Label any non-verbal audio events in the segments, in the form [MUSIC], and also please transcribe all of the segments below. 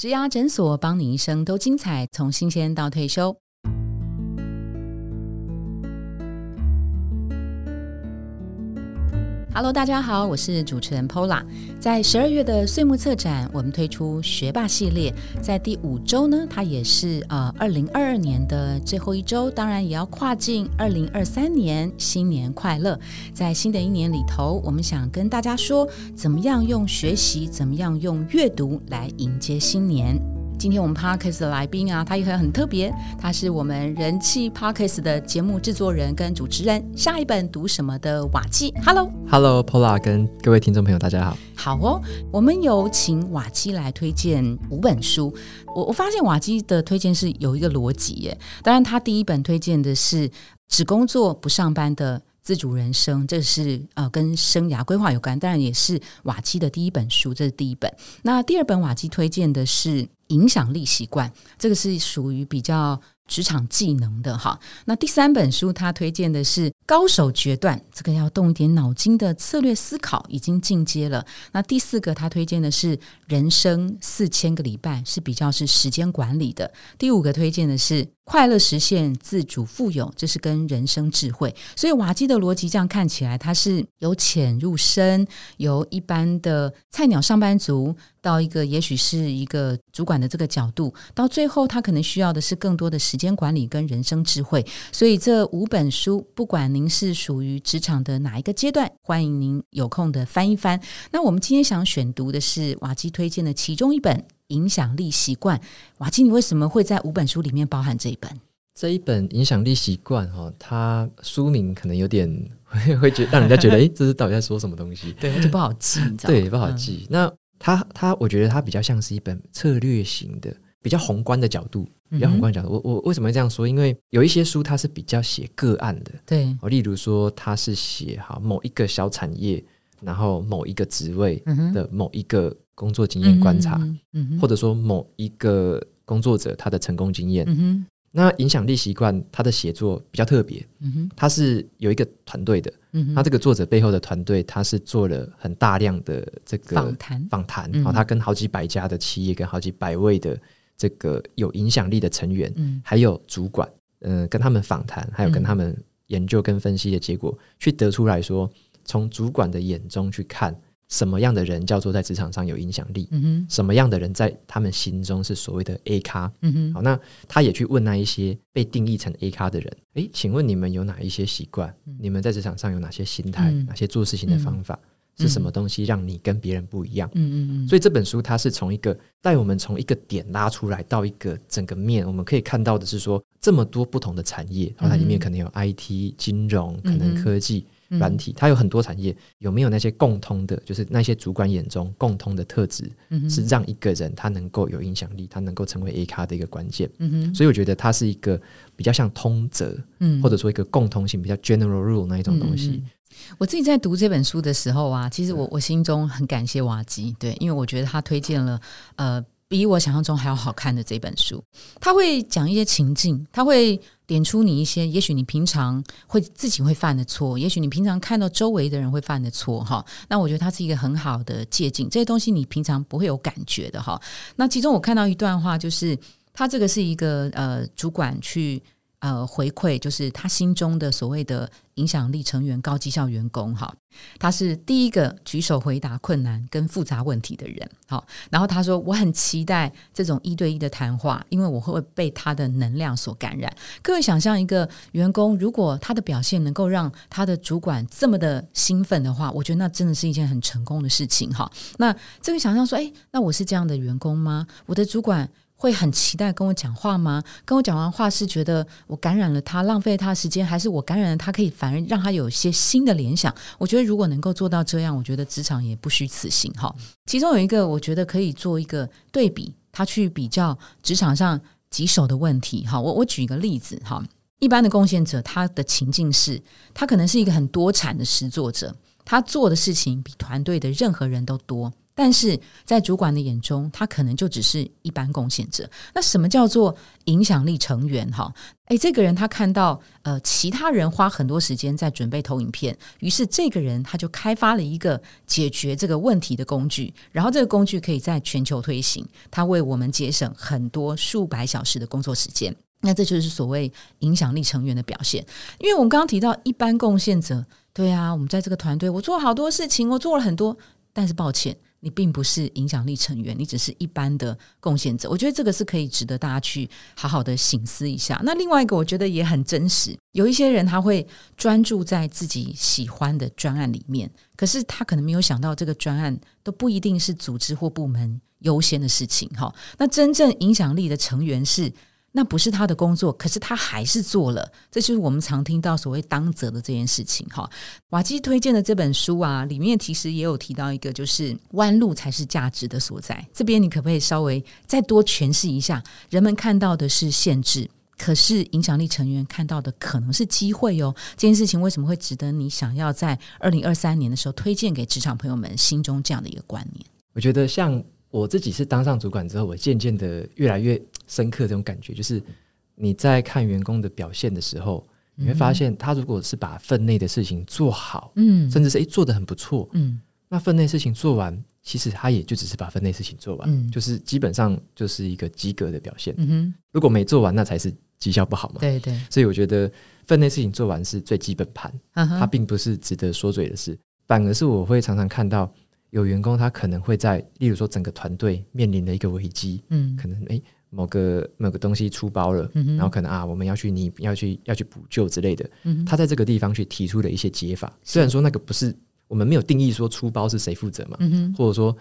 植牙诊所，帮你一生都精彩，从新鲜到退休。Hello，大家好，我是主持人 Pola。在十二月的岁末策展，我们推出学霸系列，在第五周呢，它也是呃二零二二年的最后一周，当然也要跨进二零二三年，新年快乐！在新的一年里头，我们想跟大家说，怎么样用学习，怎么样用阅读来迎接新年。今天我们 Parkes 的来宾啊，他也很很特别，他是我们人气 Parkes 的节目制作人跟主持人。下一本读什么的瓦基，Hello，Hello，Pola 跟各位听众朋友，大家好。好哦，我们有请瓦基来推荐五本书。我我发现瓦基的推荐是有一个逻辑耶。当然，他第一本推荐的是只工作不上班的自主人生，这是呃跟生涯规划有关，当然也是瓦基的第一本书，这是第一本。那第二本瓦基推荐的是。影响力习惯，这个是属于比较职场技能的哈。那第三本书，他推荐的是高手决断，这个要动一点脑筋的策略思考，已经进阶了。那第四个，他推荐的是人生四千个礼拜，是比较是时间管理的。第五个推荐的是。快乐实现自主富有，这是跟人生智慧。所以瓦基的逻辑这样看起来，它是由浅入深，由一般的菜鸟上班族到一个也许是一个主管的这个角度，到最后他可能需要的是更多的时间管理跟人生智慧。所以这五本书，不管您是属于职场的哪一个阶段，欢迎您有空的翻一翻。那我们今天想选读的是瓦基推荐的其中一本。影响力习惯，瓦基，你为什么会在五本书里面包含这一本？这一本影响力习惯，哈，它书名可能有点会会觉让人家觉得，[LAUGHS] 哎，这是到底在说什么东西？对，就不好记，对，不好记。那它，它，我觉得它比较像是一本策略型的，比较宏观的角度，比较宏观角度。我，我为什么会这样说？因为有一些书它是比较写个案的，对，例如说它是写哈某一个小产业，然后某一个职位的某一个。工作经验观察，或者说某一个工作者他的成功经验，那影响力习惯他的写作比较特别，他是有一个团队的，他这个作者背后的团队他是做了很大量的这个访谈，访谈，然后他跟好几百家的企业，跟好几百位的这个有影响力的成员，还有主管，嗯，跟他们访谈，还有跟他们研究跟分析的结果，去得出来说，从主管的眼中去看。什么样的人叫做在职场上有影响力？什么样的人在他们心中是所谓的 A 咖？好，那他也去问那一些被定义成 A 咖的人：，诶，请问你们有哪一些习惯？你们在职场上有哪些心态？哪些做事情的方法？是什么东西让你跟别人不一样？嗯嗯嗯。所以这本书它是从一个带我们从一个点拉出来到一个整个面，我们可以看到的是说这么多不同的产业，然后它里面可能有 IT、金融，可能科技。软体，它有很多产业，有没有那些共通的？就是那些主管眼中共通的特质，是让一个人他能够有影响力，他能够成为 A 咖的一个关键。所以我觉得它是一个比较像通则，或者说一个共通性比较 general rule 那一种东西。我自己在读这本书的时候啊，其实我我心中很感谢瓦基，对，因为我觉得他推荐了呃。比我想象中还要好看的这本书，他会讲一些情境，他会点出你一些，也许你平常会自己会犯的错，也许你平常看到周围的人会犯的错，哈。那我觉得它是一个很好的借鉴，这些东西你平常不会有感觉的，哈。那其中我看到一段话，就是他这个是一个呃主管去。呃，回馈就是他心中的所谓的影响力成员、高绩效员工哈，他是第一个举手回答困难跟复杂问题的人。好，然后他说：“我很期待这种一对一的谈话，因为我会被他的能量所感染。”各位想象一个员工，如果他的表现能够让他的主管这么的兴奋的话，我觉得那真的是一件很成功的事情哈。那这个想象说：“哎，那我是这样的员工吗？我的主管？”会很期待跟我讲话吗？跟我讲完话是觉得我感染了他，浪费他时间，还是我感染了他，可以反而让他有一些新的联想？我觉得如果能够做到这样，我觉得职场也不虚此行哈。其中有一个，我觉得可以做一个对比，他去比较职场上棘手的问题。哈，我我举一个例子哈，一般的贡献者，他的情境是，他可能是一个很多产的实作者。他做的事情比团队的任何人都多，但是在主管的眼中，他可能就只是一般贡献者。那什么叫做影响力成员？哈，诶，这个人他看到呃，其他人花很多时间在准备投影片，于是这个人他就开发了一个解决这个问题的工具，然后这个工具可以在全球推行，他为我们节省很多数百小时的工作时间。那这就是所谓影响力成员的表现。因为我们刚刚提到一般贡献者，对啊，我们在这个团队，我做好多事情，我做了很多，但是抱歉。你并不是影响力成员，你只是一般的贡献者。我觉得这个是可以值得大家去好好的醒思一下。那另外一个，我觉得也很真实。有一些人他会专注在自己喜欢的专案里面，可是他可能没有想到，这个专案都不一定是组织或部门优先的事情。哈，那真正影响力的成员是。那不是他的工作，可是他还是做了，这就是我们常听到所谓当责的这件事情哈。瓦基推荐的这本书啊，里面其实也有提到一个，就是弯路才是价值的所在。这边你可不可以稍微再多诠释一下？人们看到的是限制，可是影响力成员看到的可能是机会哦。这件事情为什么会值得你想要在二零二三年的时候推荐给职场朋友们心中这样的一个观念？我觉得像。我自己是当上主管之后，我渐渐的越来越深刻这种感觉，就是你在看员工的表现的时候，你会发现他如果是把分内的事情做好，嗯，甚至是诶做的很不错，嗯，那分内事情做完，其实他也就只是把分内事情做完，嗯。就是基本上就是一个及格的表现。嗯哼，如果没做完，那才是绩效不好嘛。对对，所以我觉得分内事情做完是最基本盘，它并不是值得说嘴的事，反而是我会常常看到。有员工他可能会在，例如说整个团队面临的一个危机，嗯，可能诶某个某个东西出包了，嗯，然后可能啊我们要去你要去要去补救之类的，嗯，他在这个地方去提出了一些解法，虽然说那个不是我们没有定义说出包是谁负责嘛，嗯或者说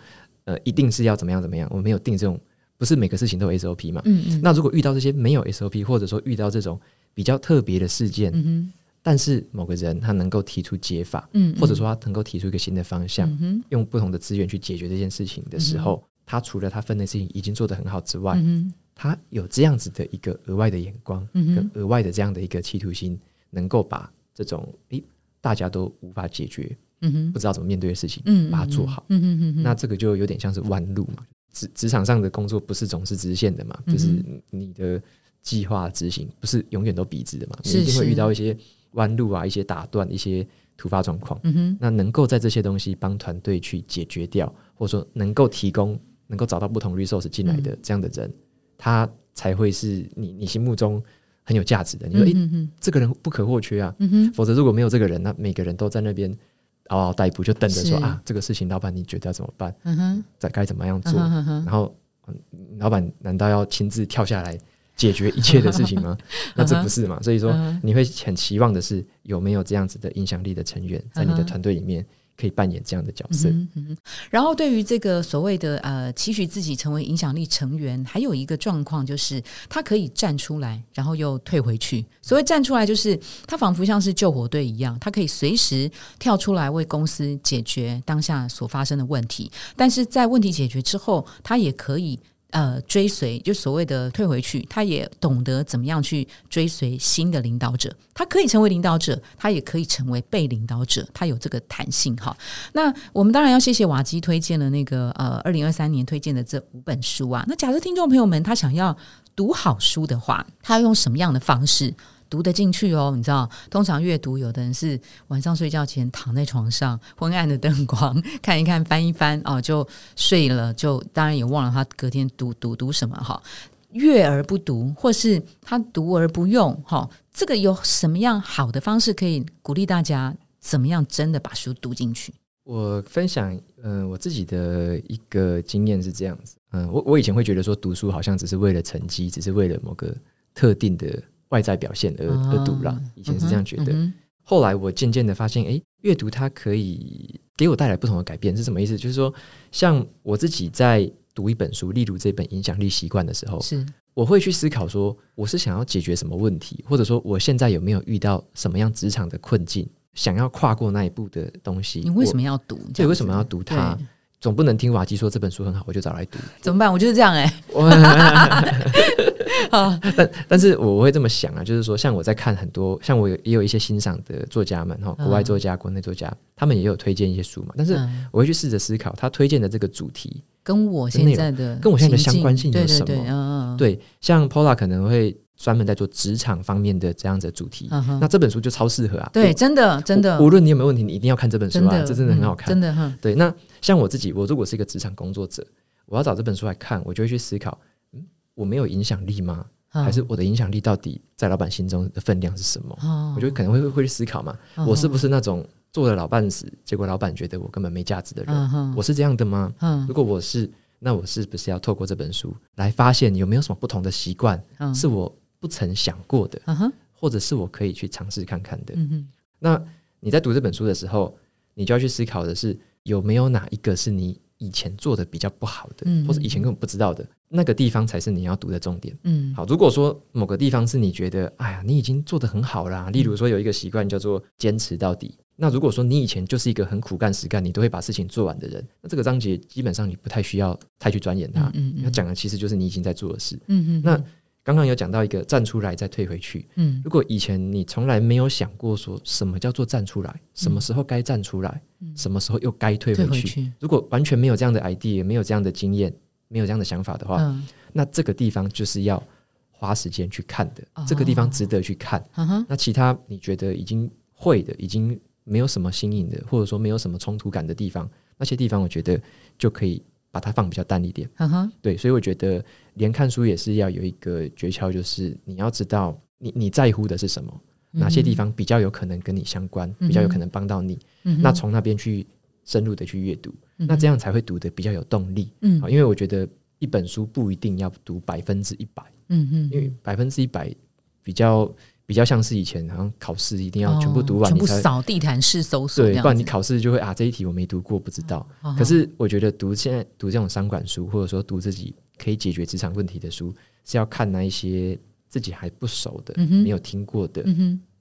呃一定是要怎么样怎么样，我们没有定这种不是每个事情都有 SOP 嘛，那如果遇到这些没有 SOP，或者说遇到这种比较特别的事件，嗯但是某个人他能够提出解法，嗯，或者说他能够提出一个新的方向，用不同的资源去解决这件事情的时候，他除了他分内事情已经做得很好之外，他有这样子的一个额外的眼光，跟额外的这样的一个企图心，能够把这种诶大家都无法解决，嗯不知道怎么面对的事情，嗯，把它做好，嗯那这个就有点像是弯路嘛，职职场上的工作不是总是直线的嘛，就是你的计划执行不是永远都笔直的嘛，你一定会遇到一些。弯路啊，一些打断，一些突发状况，嗯，那能够在这些东西帮团队去解决掉，或者说能够提供、能够找到不同 resource 进来的这样的人，他才会是你你心目中很有价值的。你说，哎，这个人不可或缺啊，否则如果没有这个人，那每个人都在那边嗷嗷待哺，就等着说啊，这个事情老板你觉得要怎么办？嗯哼，在该怎么样做？然后老板难道要亲自跳下来？解决一切的事情吗？[LAUGHS] 那这不是嘛？所以说，你会很期望的是有没有这样子的影响力的成员在你的团队里面可以扮演这样的角色。然后，对于这个所谓的呃，期许自己成为影响力成员，还有一个状况就是他可以站出来，然后又退回去。所谓站出来，就是他仿佛像是救火队一样，他可以随时跳出来为公司解决当下所发生的问题。但是在问题解决之后，他也可以。呃，追随就所谓的退回去，他也懂得怎么样去追随新的领导者。他可以成为领导者，他也可以成为被领导者，他有这个弹性哈。那我们当然要谢谢瓦基推荐了那个呃，二零二三年推荐的这五本书啊。那假设听众朋友们他想要读好书的话，他要用什么样的方式？读得进去哦，你知道，通常阅读有的人是晚上睡觉前躺在床上，昏暗的灯光 [LAUGHS] 看一看，翻一翻哦，就睡了，就当然也忘了他隔天读读读什么哈。阅而不读，或是他读而不用哈，这个有什么样好的方式可以鼓励大家怎么样真的把书读进去？我分享嗯我自己的一个经验是这样子，嗯，我我以前会觉得说读书好像只是为了成绩，只是为了某个特定的。外在表现而而读了，以前是这样觉得。后来我渐渐的发现，哎，阅读它可以给我带来不同的改变，是什么意思？就是说，像我自己在读一本书，例如这本《影响力习惯》的时候，是我会去思考说，我是想要解决什么问题，或者说我现在有没有遇到什么样职场的困境，想要跨过那一步的东西。你为什么要读？对，为什么要读它？总不能听瓦基说这本书很好，我就找来读，怎么办？我就是这样 [LAUGHS] 哎。但但是我会这么想啊，就是说，像我在看很多，像我有也有一些欣赏的作家们哈，国外作家、国内作家，他们也有推荐一些书嘛。但是我会去试着思考，他推荐的这个主题跟我现在的跟我现在的相关性有什么？对对对，嗯对，像 Paula 可能会专门在做职场方面的这样子的主题，那这本书就超适合啊。对，真的真的，无论你有没有问题，你一定要看这本书啊，这真的很好看，真的哈。对，那像我自己，我如果是一个职场工作者，我要找这本书来看，我就会去思考，嗯，我没有影响力吗？还是我的影响力到底在老板心中的分量是什么？我觉得可能会会去思考嘛，我是不是那种做了老半死，结果老板觉得我根本没价值的人？我是这样的吗？如果我是，那我是不是要透过这本书来发现有没有什么不同的习惯，是我不曾想过的，或者是我可以去尝试看看的？那你在读这本书的时候，你就要去思考的是有没有哪一个是你。以前做的比较不好的，或者以前根本不知道的那个地方，才是你要读的重点。嗯，好，如果说某个地方是你觉得，哎呀，你已经做的很好啦，例如说有一个习惯叫做坚持到底。那如果说你以前就是一个很苦干实干，你都会把事情做完的人，那这个章节基本上你不太需要太去钻研它。嗯嗯，它讲的其实就是你已经在做的事。嗯嗯，那。刚刚有讲到一个站出来再退回去，嗯，如果以前你从来没有想过说什么叫做站出来，什么时候该站出来，什么时候又该退回去，如果完全没有这样的 idea，没有这样的经验，没有这样的想法的话，那这个地方就是要花时间去看的，这个地方值得去看。那其他你觉得已经会的，已经没有什么新颖的，或者说没有什么冲突感的地方，那些地方我觉得就可以。把它放比较淡一点，对，所以我觉得连看书也是要有一个诀窍，就是你要知道你你在乎的是什么，哪些地方比较有可能跟你相关，比较有可能帮到你，那从那边去深入的去阅读，那这样才会读的比较有动力。嗯，因为我觉得一本书不一定要读百分之一百，嗯嗯，因为百分之一百比较。比较像是以前，好像考试一定要全部读完，全部扫地毯式搜索，对，不然你考试就会啊这一题我没读过，不知道。可是我觉得读现在读这种商管书，或者说读自己可以解决职场问题的书，是要看那一些自己还不熟的、没有听过的。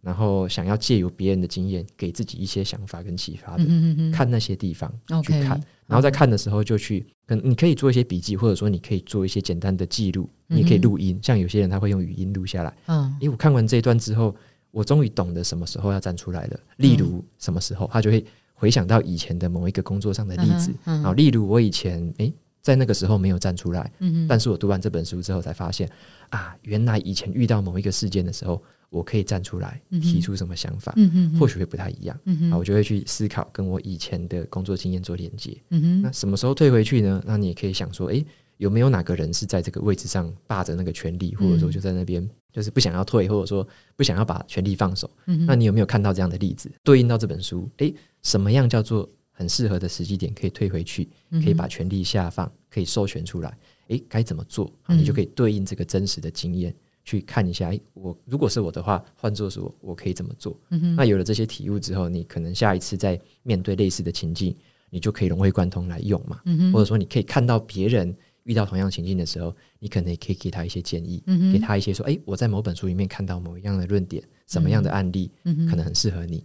然后想要借由别人的经验，给自己一些想法跟启发的，看那些地方去看，然后在看的时候就去，你可以做一些笔记，或者说你可以做一些简单的记录，你可以录音，像有些人他会用语音录下来。嗯，因为我看完这一段之后，我终于懂得什么时候要站出来了。例如什么时候，他就会回想到以前的某一个工作上的例子。然后，例如我以前诶，在那个时候没有站出来，嗯但是我读完这本书之后才发现，啊，原来以前遇到某一个事件的时候。我可以站出来提出什么想法，或许会不太一样啊，我就会去思考跟我以前的工作经验做连接。那什么时候退回去呢？那你也可以想说，诶，有没有哪个人是在这个位置上霸着那个权利，或者说就在那边就是不想要退，或者说不想要把权利放手？那你有没有看到这样的例子？对应到这本书，诶，什么样叫做很适合的时机点可以退回去，可以把权力下放，可以授权出来？诶，该怎么做？你就可以对应这个真实的经验。去看一下，我如果是我的话，换作是我，我可以怎么做？那有了这些体悟之后，你可能下一次在面对类似的情境，你就可以融会贯通来用嘛。或者说，你可以看到别人遇到同样情境的时候，你可能也可以给他一些建议，给他一些说：“哎，我在某本书里面看到某一样的论点，什么样的案例，可能很适合你。”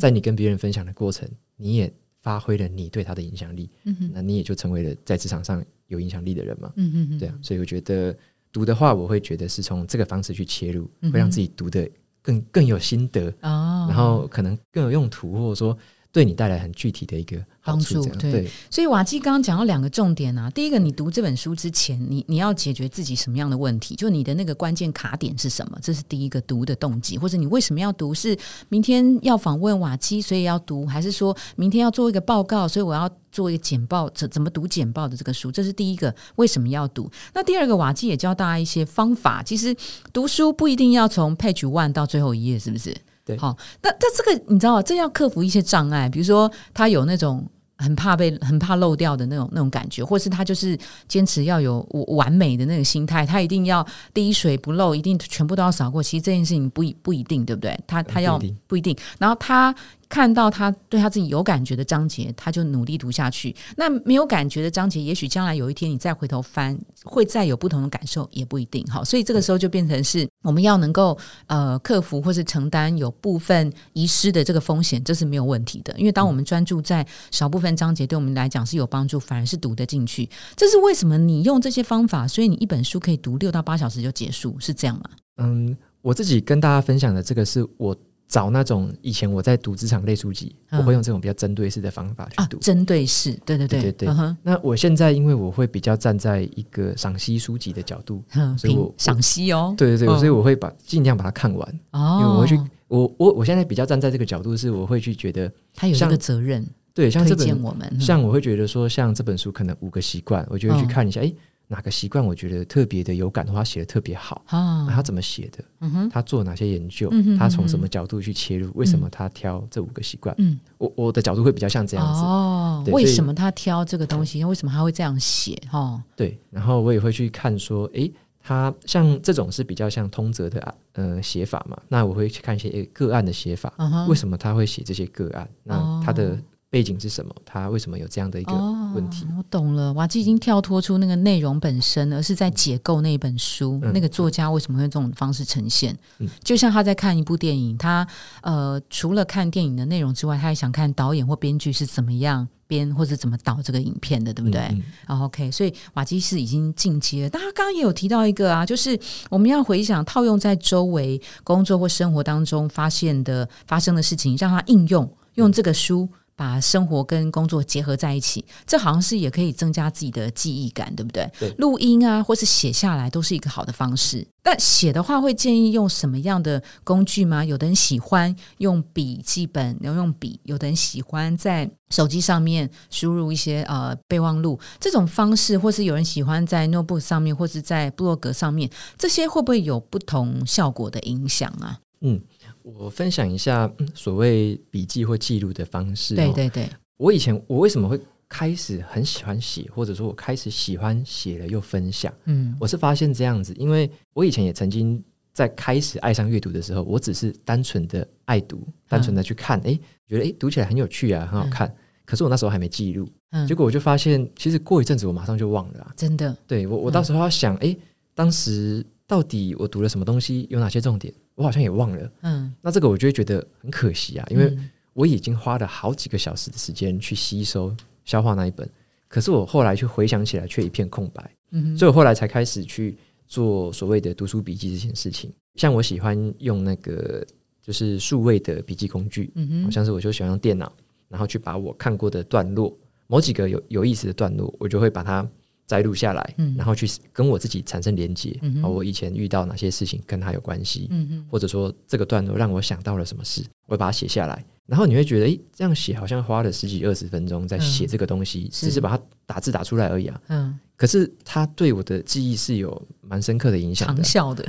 在你跟别人分享的过程，你也发挥了你对他的影响力，那你也就成为了在职场上有影响力的人嘛。对啊，所以我觉得。读的话，我会觉得是从这个方式去切入，会让自己读的更更有心得哦，然后可能更有用途，或者说对你带来很具体的一个帮助。对，所以瓦基刚刚讲到两个重点啊，第一个，你读这本书之前，你你要解决自己什么样的问题？就你的那个关键卡点是什么？这是第一个读的动机，或者你为什么要读？是明天要访问瓦基，所以要读，还是说明天要做一个报告，所以我要？做一个简报，怎怎么读简报的这个书，这是第一个为什么要读？那第二个，瓦基也教大家一些方法。其实读书不一定要从 page one 到最后一页，是不是？对。好，那那这个你知道，这要克服一些障碍，比如说他有那种很怕被、很怕漏掉的那种那种感觉，或是他就是坚持要有完美的那个心态，他一定要滴水不漏，一定全部都要扫过。其实这件事情不不一定，对不对？他他要不一定。然后他。看到他对他自己有感觉的章节，他就努力读下去。那没有感觉的章节，也许将来有一天你再回头翻，会再有不同的感受，也不一定。好，所以这个时候就变成是我们要能够呃克服或是承担有部分遗失的这个风险，这是没有问题的。因为当我们专注在少部分章节，对我们来讲是有帮助，反而是读得进去。这是为什么？你用这些方法，所以你一本书可以读六到八小时就结束，是这样吗？嗯，我自己跟大家分享的这个是我。找那种以前我在读职场类书籍，我会用这种比较针对式的方法去读。针对式，对对对对对。那我现在因为我会比较站在一个赏析书籍的角度，所以我赏析哦。对对对，所以我会把尽量把它看完。哦，因为我会去，我我我现在比较站在这个角度，是我会去觉得他有一个责任。对，像这本我们，像我会觉得说，像这本书可能五个习惯，我就会去看一下，哎。哪个习惯我觉得特别的有感的话，写的特别好啊？他怎么写的？嗯哼，他做哪些研究？他从什么角度去切入？为什么他挑这五个习惯？嗯，我我的角度会比较像这样子哦。为什么他挑这个东西？为什么他会这样写？哈，对。然后我也会去看说，诶，他像这种是比较像通则的呃写法嘛？那我会去看一些个案的写法。为什么他会写这些个案？那他的。背景是什么？他为什么有这样的一个问题？我懂了，瓦基已经跳脱出那个内容本身，而是在解构那本书。那个作家为什么会这种方式呈现？就像他在看一部电影，他呃，除了看电影的内容之外，他还想看导演或编剧是怎么样编或者怎么导这个影片的，对不对？然后 OK，所以瓦基是已经进阶了。但他刚刚也有提到一个啊，就是我们要回想套用在周围工作或生活当中发现的发生的事情，让他应用用这个书。把生活跟工作结合在一起，这好像是也可以增加自己的记忆感，对不对？对，录音啊，或是写下来，都是一个好的方式。但写的话，会建议用什么样的工具吗？有的人喜欢用笔记本，然后用笔；有的人喜欢在手机上面输入一些呃备忘录这种方式，或是有人喜欢在 notebook 上面，或是在部落格上面，这些会不会有不同效果的影响啊？嗯。我分享一下所谓笔记或记录的方式。对对对，我以前我为什么会开始很喜欢写，或者说我开始喜欢写了又分享？嗯，我是发现这样子，因为我以前也曾经在开始爱上阅读的时候，我只是单纯的爱读，单纯的去看，哎，觉得哎读起来很有趣啊，很好看。可是我那时候还没记录，结果我就发现，其实过一阵子我马上就忘了。真的，对我我到时候要想，哎，当时到底我读了什么东西，有哪些重点？我好像也忘了，嗯，那这个我就会觉得很可惜啊，因为我已经花了好几个小时的时间去吸收、消化那一本，可是我后来去回想起来却一片空白，嗯，所以我后来才开始去做所谓的读书笔记这件事情。像我喜欢用那个就是数位的笔记工具，嗯好像是我就喜欢用电脑，然后去把我看过的段落，某几个有有意思的段落，我就会把它。摘录下来，然后去跟我自己产生连接。啊，我以前遇到哪些事情跟他有关系，或者说这个段落让我想到了什么事，我会把它写下来。然后你会觉得，哎，这样写好像花了十几二十分钟在写这个东西，只是把它打字打出来而已啊。嗯，可是它对我的记忆是有蛮深刻的影响，长效的，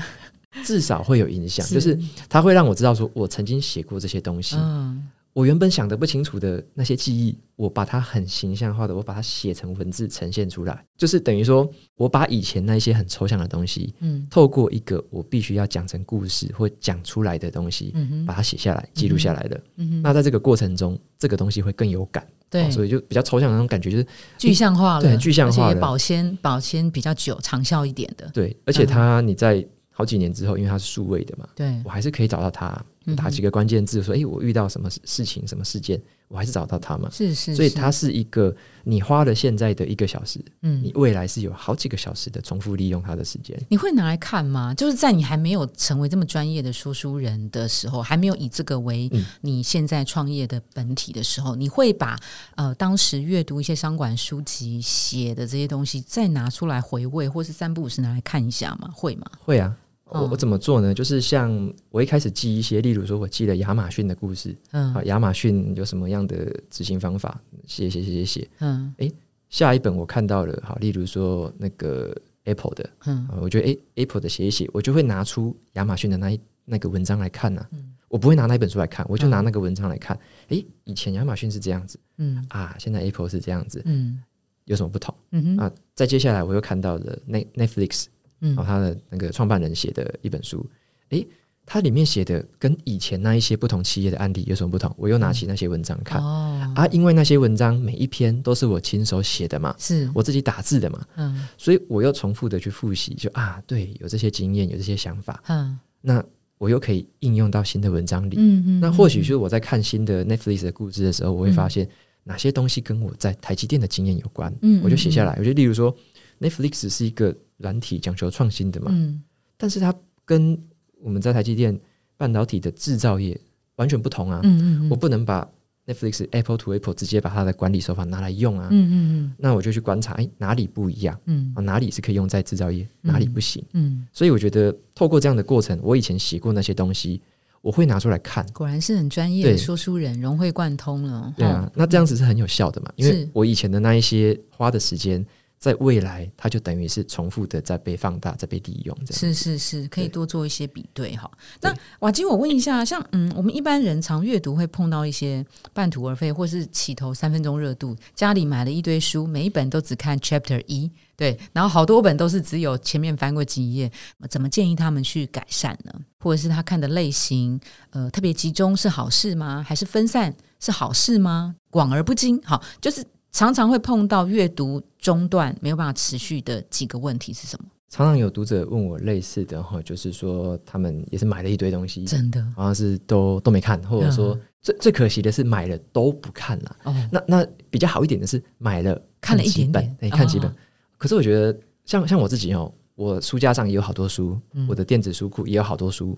至少会有影响，就是它会让我知道说我曾经写过这些东西。嗯。我原本想的不清楚的那些记忆，我把它很形象化的，我把它写成文字呈现出来，就是等于说，我把以前那些很抽象的东西，嗯，透过一个我必须要讲成故事或讲出来的东西，嗯把它写下来、记录下来的。嗯那在这个过程中，这个东西会更有感，对，所以就比较抽象的那种感觉，就是具象化了，对，具象化，保鲜保鲜比较久、长效一点的。对，而且它你在好几年之后，因为他是数位的嘛，对我还是可以找到他。打几个关键字，说：“哎，我遇到什么事情、什么事件，我还是找到他嘛。”是是，所以它是一个你花了现在的一个小时，嗯，你未来是有好几个小时的重复利用他的时间。你会拿来看吗？就是在你还没有成为这么专业的说书人的时候，还没有以这个为你现在创业的本体的时候，你会把呃当时阅读一些商管书籍写的这些东西再拿出来回味，或是三不五时拿来看一下吗？会吗？会啊。我我怎么做呢？就是像我一开始记一些，例如说我记了亚马逊的故事，嗯，啊，亚马逊有什么样的执行方法？写写写写写，嗯，哎，下一本我看到了，好，例如说那个 Apple 的，嗯，我觉得哎，Apple 的写一写，我就会拿出亚马逊的那一那个文章来看呢。嗯，我不会拿那本书来看，我就拿那个文章来看。哎，以前亚马逊是这样子，嗯，啊，现在 Apple 是这样子，嗯，有什么不同？嗯哼，啊，再接下来我又看到了 Net Netflix。然后他的那个创办人写的一本书，诶，它里面写的跟以前那一些不同企业的案例有什么不同？我又拿起那些文章看哦，啊，因为那些文章每一篇都是我亲手写的嘛，是。我自己打字的嘛，嗯。所以我又重复的去复习，就啊，对，有这些经验，有这些想法，嗯。那我又可以应用到新的文章里。嗯嗯，那或许就是我在看新的 Netflix 的故事的时候，我会发现哪些东西跟我在台积电的经验有关，嗯我就写下来。我就例如说，Netflix 是一个软体讲求创新的嘛，嗯但是它跟我们在台积电半导体的制造业完全不同啊。嗯嗯我不能把 Netflix Apple to Apple 直接把它的管理手法拿来用啊。嗯嗯那我就去观察，哎，哪里不一样嗯啊？哪里是可以用在制造业，哪里不行？嗯，所以我觉得透过这样的过程，我以前写过那些东西，我会拿出来看。果然是很专业的对说书人，融会贯通了。对啊，那这样子是很有效的嘛？因为我以前的那一些花的时间，在未来它就等于是重复的在被放大、在被利用，这样是是是，可以多做一些比对哈。那瓦基，我问一下，像嗯，我们一般人常阅读会碰到一些半途而废，或是起头三分钟热度，家里买了一堆书，每一本都只看 Chapter 一，对，然后好多本都是只有前面翻过几页，怎么建议他们去改善呢？或者是他看的类型，呃，特别集中是好事吗？还是分散是好事吗？广而不精，好，就是常常会碰到阅读中断没有办法持续的几个问题是什么？常常有读者问我类似的哈，就是说他们也是买了一堆东西，真的？好像是都都没看，或者说、嗯。最最可惜的是买了都不看了。哦，那那比较好一点的是买了看了一点点，哎，看几本。哦可是我觉得像像我自己哦，我书架上也有好多书，嗯。我的电子书库也有好多书，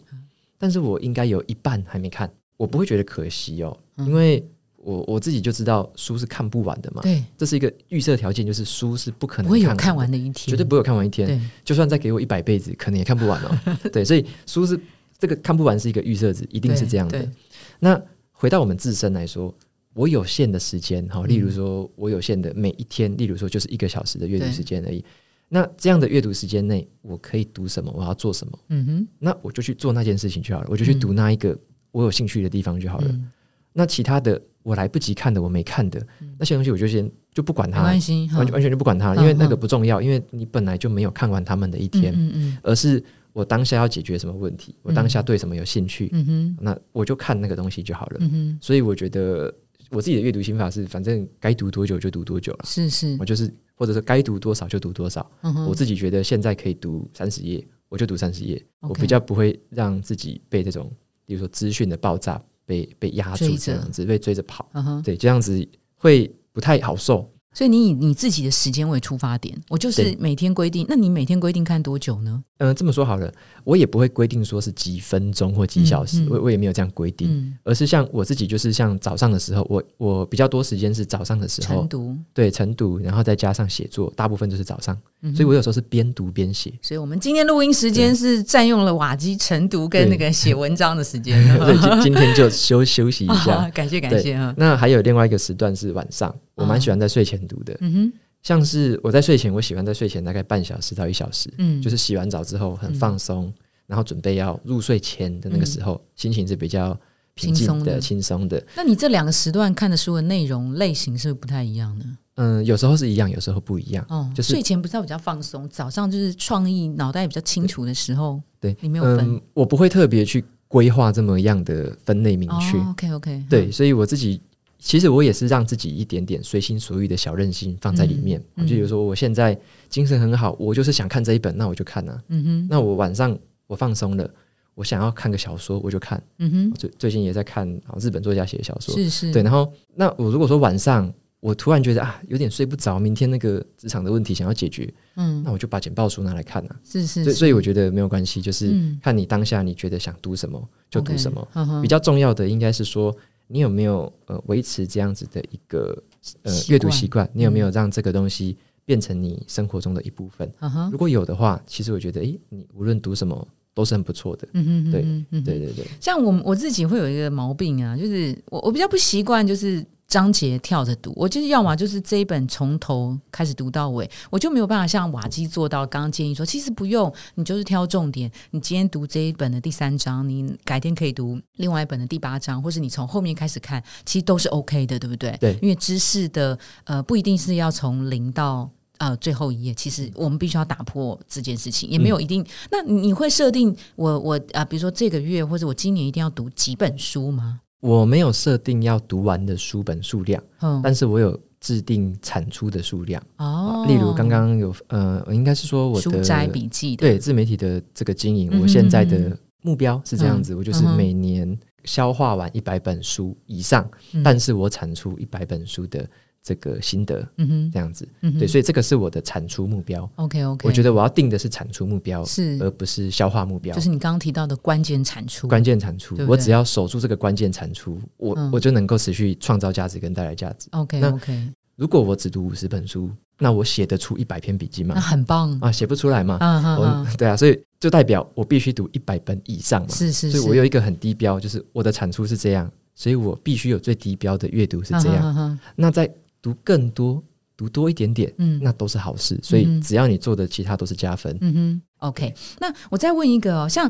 但是我应该有一半还没看，我不会觉得可惜哦，嗯。因为我我自己就知道书是看不完的嘛，对，这是一个预设条件，就是书是不可能不会有看看完的，一天，绝对不会有看完一天，对，就算再给我一百辈子，可能也看不完哦。[LAUGHS] 对，所以书是这个看不完是一个预设值，一定是这样的。那回到我们自身来说，我有限的时间，好，例如嗯说我有限的每一天，例如说就是一个小时的阅读时间而已。那这样的阅读时间内，我可以读什么？我要做什么？嗯哼，那我就去做那件事情就好了，我就去读那一个我有兴趣的地方就好了。嗯那其他的我来不及看的，我没看的、那些东西，我就先就不管没它，完全完全就不管它，嗯因为那个嗯。不重要，因为你本来就没有看完他们的一天，嗯嗯而是我当下要解决什么问题，我当下对什么有兴趣，嗯哼，那我就看那个东西就好了。所以我觉得我自己的阅读心法是，反正该读多久就读多久了，是是。我，就是或者是该读多少就读多少。我自己觉得现在可以读三十页，我就读三十页，我比较不会让自己被这种，比如说资讯的爆炸被被压住这样子，被追着跑，对，这样子会不太好受。所以你以你自己的时间为出发点，我就是每天规定，那你每天规定看多久呢？嗯、这么说好了，我也不会规定说是几分钟或几小时，嗯嗯我我也没有这样规定，嗯，而是像我自己，就是像早上的时候，我我比较多时间是早上的时候晨，读，对晨读，然后再加上写作，大部分就是早上，所以我有时候是边读边写。所以我们今天录音时间是占用了瓦基晨读跟那个写文章的时间。[LAUGHS] 所以今今天就休休息一下啊。[LAUGHS] 感谢感谢啊。那还有另外一个时段是晚上，我蛮喜欢在睡前读的。嗯哼，像是我在睡前，我喜欢在睡前大概半小时到一小时，嗯，就是洗完澡之后很放松，然后准备要入睡前的那个时候，心情是比较平静的、轻松的。那你这两个时段看的书的内容类型是不是不太一样呢？嗯，有时候是一样，有时候不一样。哦，就是睡前不是要比较放松，早上就是创意脑袋比较清楚的时候。对，你没有分嗯，我不会特别去规划这么样的分类明确。哦，OK OK，对，所以我自己其实我也是让自己一点点随心所欲的小任性放在里面。就比如说我现在精神很好，我就是想看这一本，那我就看啊。嗯哼，那我晚上我放松了，我想要看个小说，我就看。嗯哼，最最近也在看啊日本作家写的小说，是是，对。然后那我如果说晚上我突然觉得啊有点睡不着，明天那个职场的问题想要解决，嗯，那我就把简报书拿来看啊。是是，所以所以我觉得没有关系，就是嗯看你当下你觉得想读什么就读什么。比较重要的应该是说，你有没有呃维持这样子的一个呃阅读习惯？你有没有让这个东西变成你生活中的一部分？嗯，如果有的话，其实我觉得，诶，你无论读什么都是很不错的。嗯嗯，对嗯对，对对对，像我我自己会有一个毛病啊，就是我我比较不习惯，就是章节跳着读，我就是要么就是这一本从头开始读到尾，我就没有办法像瓦基做到。刚刚建议说，其实不用，你就是挑重点。你今天读这一本的第三章，你改天可以读另外一本的第八章，或是你从后面开始看，其实都是 OK 的，对不对？对因为知识的呃不一定是要从零到。呃最后一页，其实我们必须要打破这件事情，也没有一定。那你会设定我我啊，比如说这个月或者我今年一定要读几本书吗？我没有设定要读完的书本数量，嗯，但是我有制定产出的数量。哦，例如刚刚有呃，应该是说我书的斋笔记的，对自媒体的这个经营，嗯我现在嗯的目标是这样子，我就是每年消化完一百本书以上，嗯。但是我产出一百本书的这个心得，嗯哼，这样子。嗯哼，对，所以这个是我的产出目标。OK OK，我觉得我要定的是产出目标，是而不是消化目标。就是你刚刚提到的关键产出，关键产出对，对我只要守住这个关键产出，我、嗯我就能够持续创造价值跟带来价值。OK 那 OK，如果我只读五十本书，那我写得出一百篇笔记吗那？很棒，啊，写不出来嘛。嗯嗯嗯，对啊，所以就代表我必须读一百本以上嘛。是是，所以是我有一个很低标，就是我的产出是这样，所以我必须有最低标的阅读是这样。那再读更多，读多一点点，嗯那都是好事。所以嗯只要你做的其他都是加分。嗯哼，OK。那我再问一个哦，像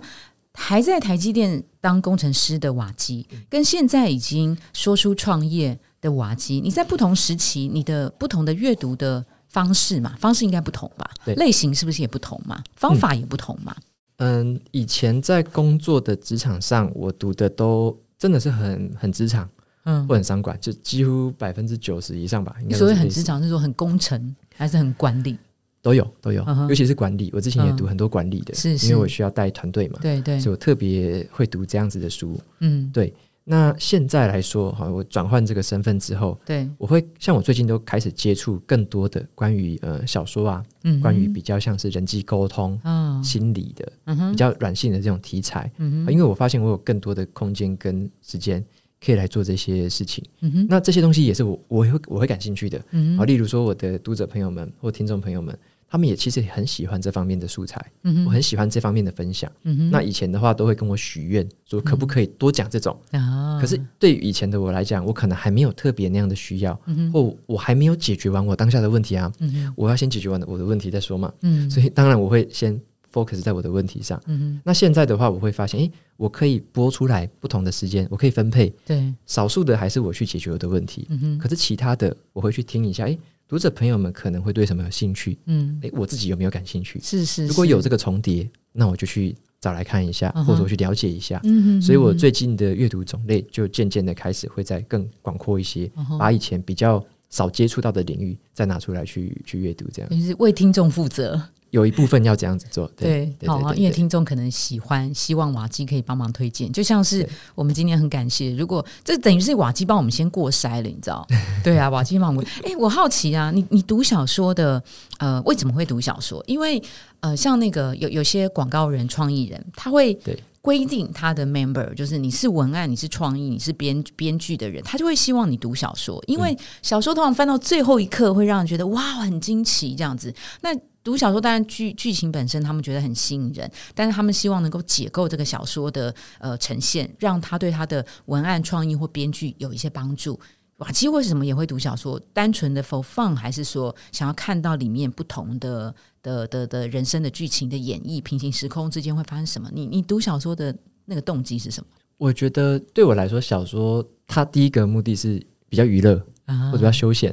还在台积电当工程师的瓦基，嗯跟现在已经说出创业的瓦基，你在不同时期，你的不同的阅读的方式嘛，方式应该不同吧？对类型是不是也不同嘛？方法也不同嘛？嗯，以前在工作的职场上，我读的都真的是很很职场嗯。或，很商管，就几乎百分之九十以上吧。应你所谓很职场是说很工程还是很管理？都有都有尤其是管理，我之前也嗯。读很多管理的，是是因为我需要带团队嘛，对对。所以，我特别会读这样子的书。嗯，对，那现在来说，哈，我转换这个身份之后，对，我会像我最近都开始接触更多的关于呃小说啊，嗯，关于比较像是人际沟通、嗯。心理的嗯比较软性的这种题材，嗯哼。因为我发现我有更多的空间跟时间可以来做这些事情。嗯哼那这些东西也是我我会我会感兴趣的。好，嗯哼例如说我的读者朋友们或听众朋友们，他们也其实很喜欢这方面的素材，嗯哼我很喜欢这方面的分享。嗯哼那以前的话都会跟我许愿，说可不可以多讲这种。啊，可是对于以前的我来讲，我可能还没有特别那样的需要，嗯或我还没有解决完我当下的问题啊，我要先解决完我的问题再说嘛。嗯，所以当然我会先 focus 在我的问题上。那现在的话，我会发现，诶，我可以拨出来不同的时间，我可以分配，对，少数的还是我去解决我的问题，可是其他的我会去听一下，诶，读者朋友们可能会对什么有兴趣，嗯，诶，我自己有没有感兴趣？是是，是如果有这个重叠，那我就去找来看一下，嗯或者我去了解一下。嗯哼，所以我嗯最近的阅读种类就渐渐的开始会在更广阔一些，把以前比较少接触到的领域再拿出来去去阅读，这样。你是为听众负责，有一部分要这样子做。对对，好啊，因为听众可能喜欢，希望瓦基可以帮忙推荐，就像是我们今天很感谢，如果这等于是瓦基帮我们先过筛了，你知道？[LAUGHS] 对啊，瓦基帮我们。哎，我好奇啊，你你读小说的，呃，为什么会读小说？因为呃，像那个有有些广告人、创意人，他会对规定他的 member，就是你是文案、你是创意、你是编编剧的人，他就会希望你读小说，因为小说通常翻到最后一刻会让人觉得哇很惊奇这样子。那读小说当然剧剧情本身他们觉得很吸引人，但是他们希望能够解构这个小说的呃呈现，让他对他的文案创意或编剧有一些帮助。瓦基为什么也会读小说？单纯的 for fun，还是说想要看到里面不同的的的的人生的剧情的演绎，平行时空之间会发生什么？你你读小说的那个动机是什么？我觉得对我来说，小说它第一个目的是比较娱乐啊或者比较休闲，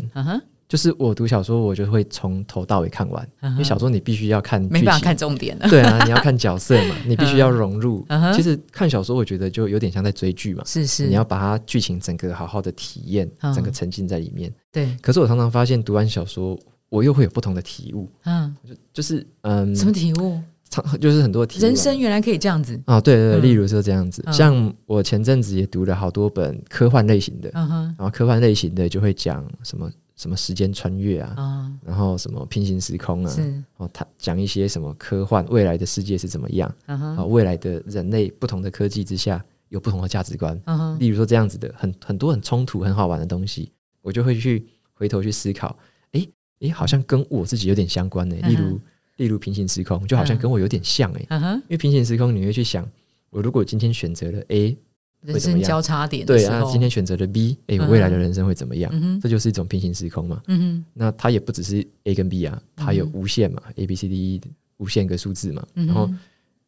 就是我读小说，我就会从头到尾看完，因为小说你必须要看没办法看重点了，对啊，你要看角色嘛，[LAUGHS] 你必须要融入。其实看小说，我觉得就有点像在追剧嘛，是是，你要把它剧情整个好好的体验，嗯。整个沉浸在里面。对，可是我常常发现，读完小说，我又会有不同的体悟，嗯，就是嗯，什么体悟？常 [LAUGHS] 就是很多体悟啊。人生原来可以这样子，啊，对对例如说这样子，嗯。像我前阵子也读了好多本科幻类型的，然后科幻类型的就会讲什么什么时间穿越啊，啊，然后什么平行时空啊，是，哦，他讲一些什么科幻未来的世界是怎么样嗯啊，哼，未来的人类不同的科技之下有不同的价值观，嗯哼，例如说这样子的很很多很冲突很好玩的东西，我就会去回头去思考，诶诶，好像跟我自己有点相关呢、嗯例如例如平行时空，就好像跟我有点像诶、嗯哼，因为平行时空你会去想，我如果今天选择了 A，人生交叉点对啊，今天选择了 B，诶，我嗯未来的人生会怎么样？嗯，这就是一种平行时空嘛。嗯哼，那它也不只是 A 跟 B 啊，它有嗯无限嘛、a B C D E 无限个数字嘛。嗯然后，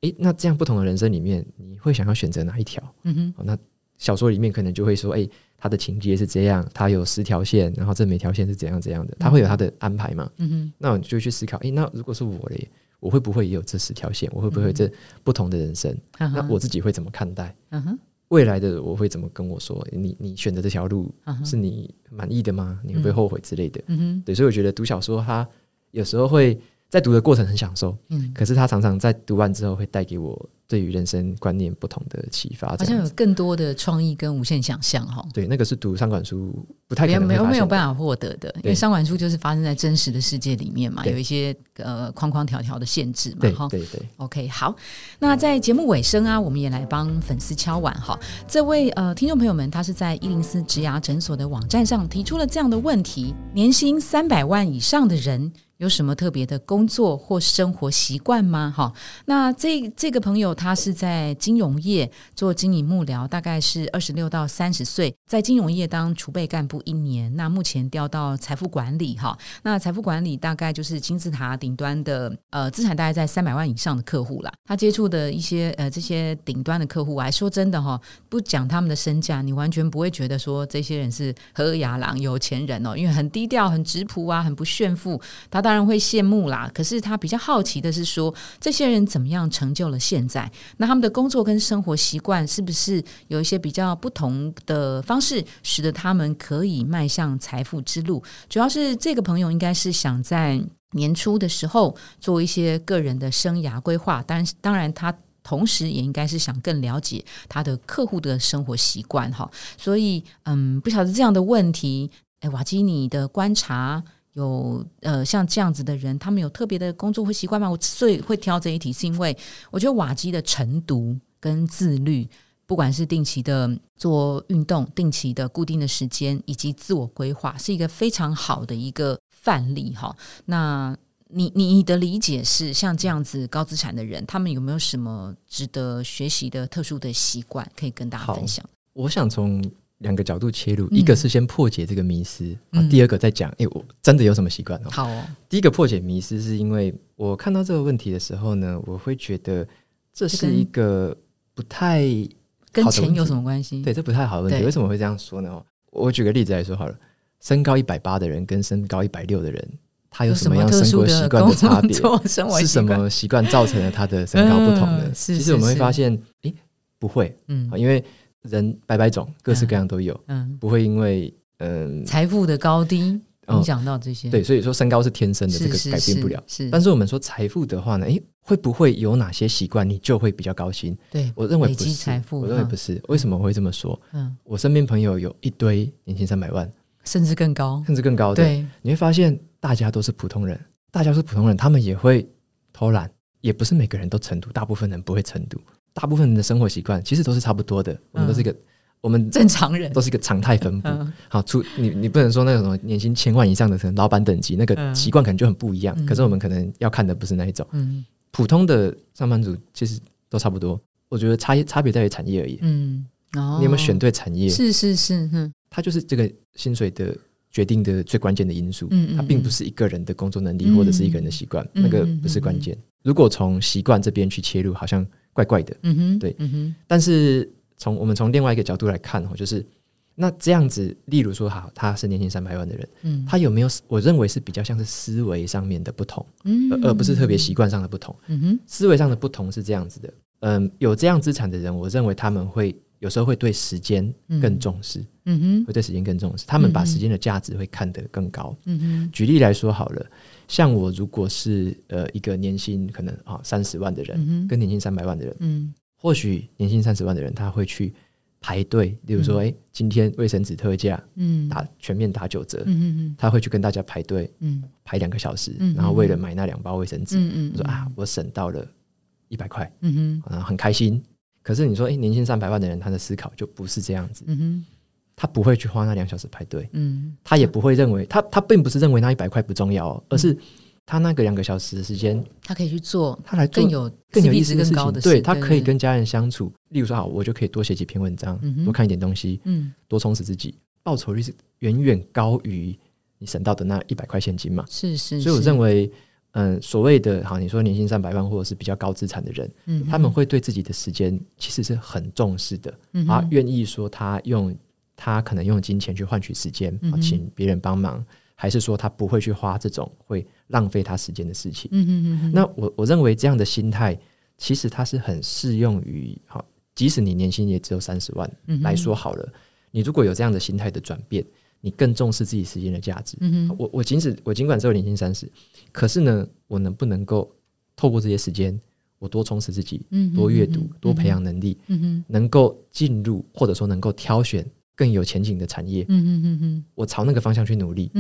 诶，那这样不同的人生里面，你会想要选择哪一条？嗯哼，哦，那小说里面可能就会说，哎，他的情节是这样，他有十条线，然后这每条线是怎样怎样的，他会有他的安排嘛？嗯哼，那我就去思考，哎，那如果是我嘞，我会不会也有这十条线？我会不会这不同的人生？那我自己会怎么看待？嗯哼，未来的我会怎么跟我说？你你选择这条路是你满意的吗？你会不会后悔之类的？对，所以我觉得读小说，它有时候会在读的过程很享受，嗯，可是他常常在读完之后会带给我。对于人生观念不同的启发，好像有更多的创意跟无限想象哈。对，那个是读商管书不太可能没有没有办法获得的，因为商管书就是发生在真实的世界里面嘛，有一些呃框框条条的限制嘛。哈，对对。OK，好，那在节目尾声啊，我们也来帮粉丝敲碗哈。这位呃听众朋友们，他是在一零四植牙诊所的网站上提出了这样的问题：年薪三百万以上的人。有什么特别的工作或生活习惯吗？哈，那这这个朋友他是在金融业做经营幕僚，大概是二十六到三十岁，在金融业当储备干部一年。那目前调到财富管理，哈，那财富管理大概就是金字塔顶端的，呃，资产大概在三百万以上的客户啦。他接触的一些呃这些顶端的客户，还说真的哈，不讲他们的身价，你完全不会觉得说这些人是和牙郎有钱人哦，因为很低调、很直朴啊，很不炫富。他当然会羡慕啦，可是他比较好奇的是说，这些人怎么样成就了现在？那他们的工作跟生活习惯是不是有一些比较不同的方式，使得他们可以迈向财富之路？主要是这个朋友应该是想在年初的时候做一些个人的生涯规划，但当然他同时也应该是想更了解他的客户的生活习惯哈。所以，嗯，不晓得这样的问题，哎，瓦基尼的观察。有呃，像这样子的人，他们有特别的工作或习惯吗？我所以会挑这一题，是因为我觉得瓦基的晨读跟自律，不管是定期的做运动、定期的固定的时间，以及自我规划，是一个非常好的一个范例哈。那你你的理解是，像这样子高资产的人，他们有没有什么值得学习的特殊的习惯，可以跟大家分享？我想从。两个角度切入，一个是先破解这个迷失，第二个再讲，哎，我真的有什么习惯？好，第一个破解迷失，是因为我看到这个问题的时候呢，我会觉得这是一个不太跟钱有什么关系？对，这不太好的问题。为什么会这样说呢？我举个例子来说好了，身高一百八的人跟身高一百六的人，他有什么样生活习惯的差别？是什么习惯造成了他的身高不同的？其实我们会发现，哎，不会，嗯，因为。人百百种，各式各样都有，嗯，不会因为嗯财富的高低影响到这些。对，所以说身高是天生的，这个改变不了。是，但是我们说财富的话呢，诶，会不会有哪些习惯你就会比较高薪？对我认为不是，我认为不是。为什么会这么说？嗯，我身边朋友有一堆年薪三百万，甚至更高，甚至更高的。对，你会发现大家都是普通人，大家是普通人，他们也会偷懒，也不是每个人都成都，大部分人不会成都。大部分人的生活习惯其实都是差不多的，我们都是一个我们正常人，都是一个常态分布。好，出你你不能说那种年薪千万以上的可能老板等级，那个习惯可能就很不一样。可是我们可能要看的不是那一种，普通的上班族其实都差不多。我觉得差异差别在于产业而已。嗯，哦，你有没有选对产业？是是是，嗯，它就是这个薪水的决定的最关键的因素。嗯，它并不是一个人的工作能力或者是一个人的习惯，那个不是关键。如果从习惯这边去切入，好像。怪怪的，嗯哼，对，嗯哼。但是从我们从另外一个角度来看哦，就是那这样子，例如说，好，他是年薪三百万的人，嗯，他有没有？我认为是比较像是思维上面的不同，嗯，而不是特别习惯上的不同，嗯哼。思维上的不同是这样子的，嗯，有这样资产的人，我认为他们会有时候会对时间更重视，嗯哼，会对时间更重视，他们把时间的价值会看得更高，嗯哼。举例来说好了。像我如果是呃一个年薪可能啊三十万的人，跟年薪三百万的人，嗯，或许年薪三十万的人他会去排队，例如说，哎，今天卫生纸特价，嗯，打全面打九折，嗯嗯他会去跟大家排队，嗯，排两个小时，然后为了买那两包卫生纸，嗯嗯，说啊，我省到了一百块，嗯哼，啊，很开心。可是你说，哎，年薪三百万的人，他的思考就不是这样子，嗯哼。他不会去花那两小时排队，嗯，他也不会认为他他并不是认为那一百块不重要，而是他那个两个小时的时间，他可以去做，他来更有更有意思的事情，对他可以跟家人相处。例如说，好，我就可以多写几篇文章，多看一点东西，嗯，多充实自己，报酬率是远远高于你省到的那一百块现金嘛？是是，所以我认为，嗯，所谓的好，你说年薪上百万或者是比较高资产的人，嗯，他们会对自己的时间其实是很重视的，嗯，啊，愿意说他用他可能用金钱去换取时间，啊，请别人帮忙，还是说他不会去花这种会浪费他时间的事情，嗯嗯嗯。那我我认为这样的心态，其实它是很适用于好，即使你年薪也只有三十万来说好了，你如果有这样的心态的转变。你更重视自己时间的价值。嗯，我我即使我尽管只有年薪三十，可是呢，我能不能够透过这些时间，我多充实自己，嗯，多阅读，多培养能力，嗯，能够进入或者说能够挑选更有前景的产业，我朝那个方向去努力，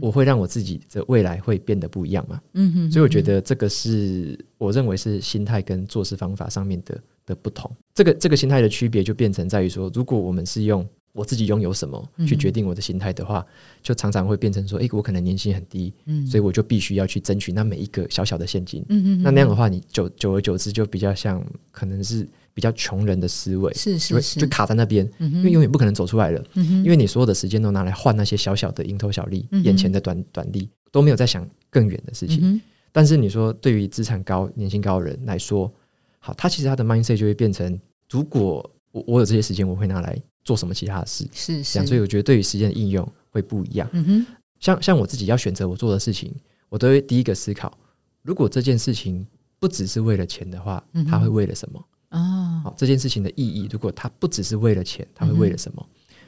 我会让我自己的未来会变得不一样嘛，嗯哼，所以我觉得这个是我认为是心态跟做事方法上面的的不同。这个这个心态的区别就变成在于说，如果我们是用我自己拥有什么去决定我的心态的话，就常常会变成说：哎，我可能年薪很低，嗯，所以我就必须要去争取那每一个小小的现金，嗯嗯，那那样的话，你久久而久之就比较像可能是比较穷人的思维，是是是，就卡在那边，因为永远不可能走出来了，因为你所有的时间都拿来换那些小小的蝇头小利，眼前的短短利，都没有在想更远的事情。但是你说，对于资产高、年薪高的人来说，好，他其实他的 mindset 就会变成：如果我我有这些时间，我会拿来。做什么其他的事。是是，所以我觉得对于时间的应用会不一样。嗯哼，像像我自己要选择我做的事情，我都会第一个思考：如果这件事情不只是为了钱的话，他会为了什么？哦，好，这件事情的意义，如果它不只是为了钱，他会为了什么？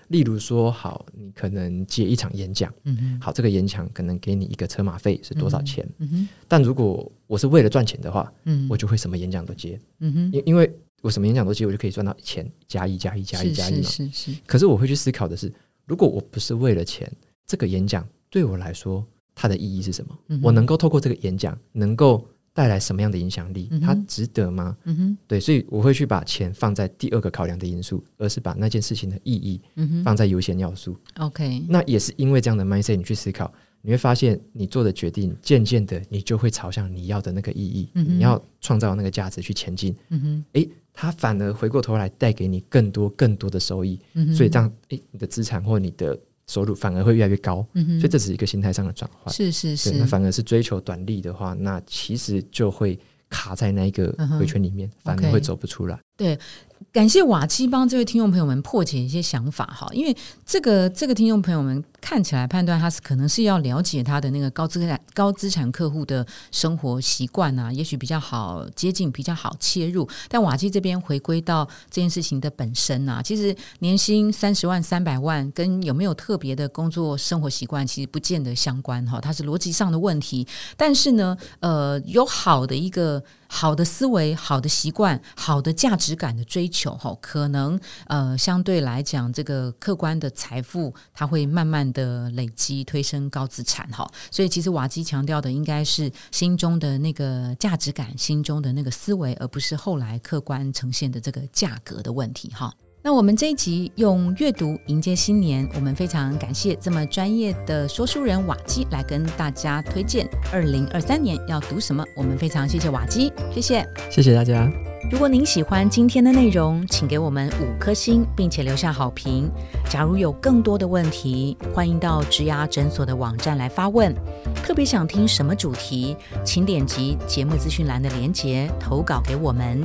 例如说，好，你可能接一场演讲，嗯哼，好，这个演讲可能给你一个车马费是多少钱？嗯哼，但如果我是为了赚钱的话，嗯，我就会什么演讲都接，嗯哼，因因为。我什么演讲都接，我就可以赚到钱，加一加一加一加一嘛。是是是。可是我会去思考的是，如果我不是为了钱，这个演讲对我来说它的意义是什么？我能够透过这个演讲能够带来什么样的影响力？它值得吗？嗯哼。对，所以我会去把钱放在第二个考量的因素，而是把那件事情的意义放在优先要素。OK。那也是因为这样的 mindset，你去思考，你会发现你做的决定，渐渐的你就会朝向你要的那个意义，你要创造那个价值去前进。嗯哼。哎。它反而回过头来带给你更多更多的收益，所以这样，诶，你的资产或你的收入反而会越来越高，所以这是一个心态上的转换。是是是，那反而是追求短利的话，那其实就会卡在那一个回圈里面，反而会走不出来。对。感谢瓦基帮这位听众朋友们破解一些想法哈，因为这个这个听众朋友们看起来判断他是可能是要了解他的那个高资产高资产客户的生活习惯啊，也许比较好接近，比较好切入。但瓦基这边回归到这件事情的本身啊，其实年薪三十万、三百万跟有没有特别的工作生活习惯，其实不见得相关哈，它是逻辑上的问题。但是呢，呃，有好的一个好的思维、好的习惯、好的价值感的追。求哈，可能呃，相对来讲，这个客观的财富，它会慢慢的累积，推升高资产哈。所以，其实瓦基强调的应该是心中的那个价值感，心中的那个思维，而不是后来客观呈现的这个价格的问题哈。那我们这一集用阅读迎接新年，我们非常感谢这么专业的说书人瓦基来跟大家推荐二零二三年要读什么。我们非常谢谢瓦基，谢谢，谢谢大家。如果您喜欢今天的内容，请给我们五颗星，并且留下好评。假如有更多的问题，欢迎到植牙诊所的网站来发问。特别想听什么主题，请点击节目资讯栏的连结投稿给我们。